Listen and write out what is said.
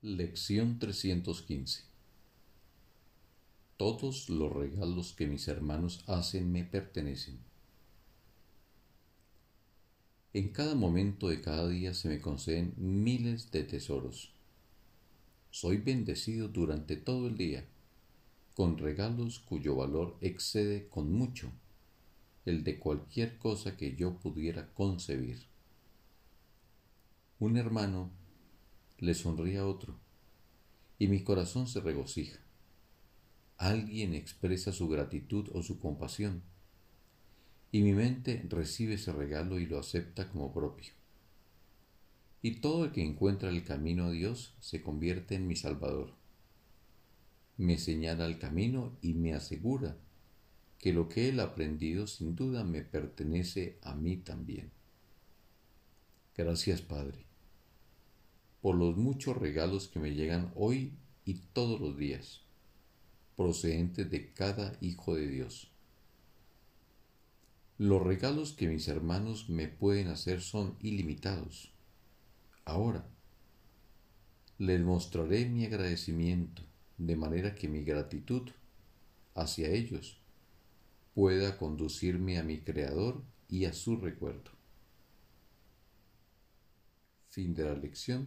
Lección 315 Todos los regalos que mis hermanos hacen me pertenecen. En cada momento de cada día se me conceden miles de tesoros. Soy bendecido durante todo el día con regalos cuyo valor excede con mucho el de cualquier cosa que yo pudiera concebir. Un hermano le sonríe a otro y mi corazón se regocija. Alguien expresa su gratitud o su compasión y mi mente recibe ese regalo y lo acepta como propio. Y todo el que encuentra el camino a Dios se convierte en mi Salvador. Me señala el camino y me asegura que lo que él ha aprendido sin duda me pertenece a mí también. Gracias, Padre por los muchos regalos que me llegan hoy y todos los días, procedentes de cada Hijo de Dios. Los regalos que mis hermanos me pueden hacer son ilimitados. Ahora, les mostraré mi agradecimiento de manera que mi gratitud hacia ellos pueda conducirme a mi Creador y a su recuerdo. Fin de la lección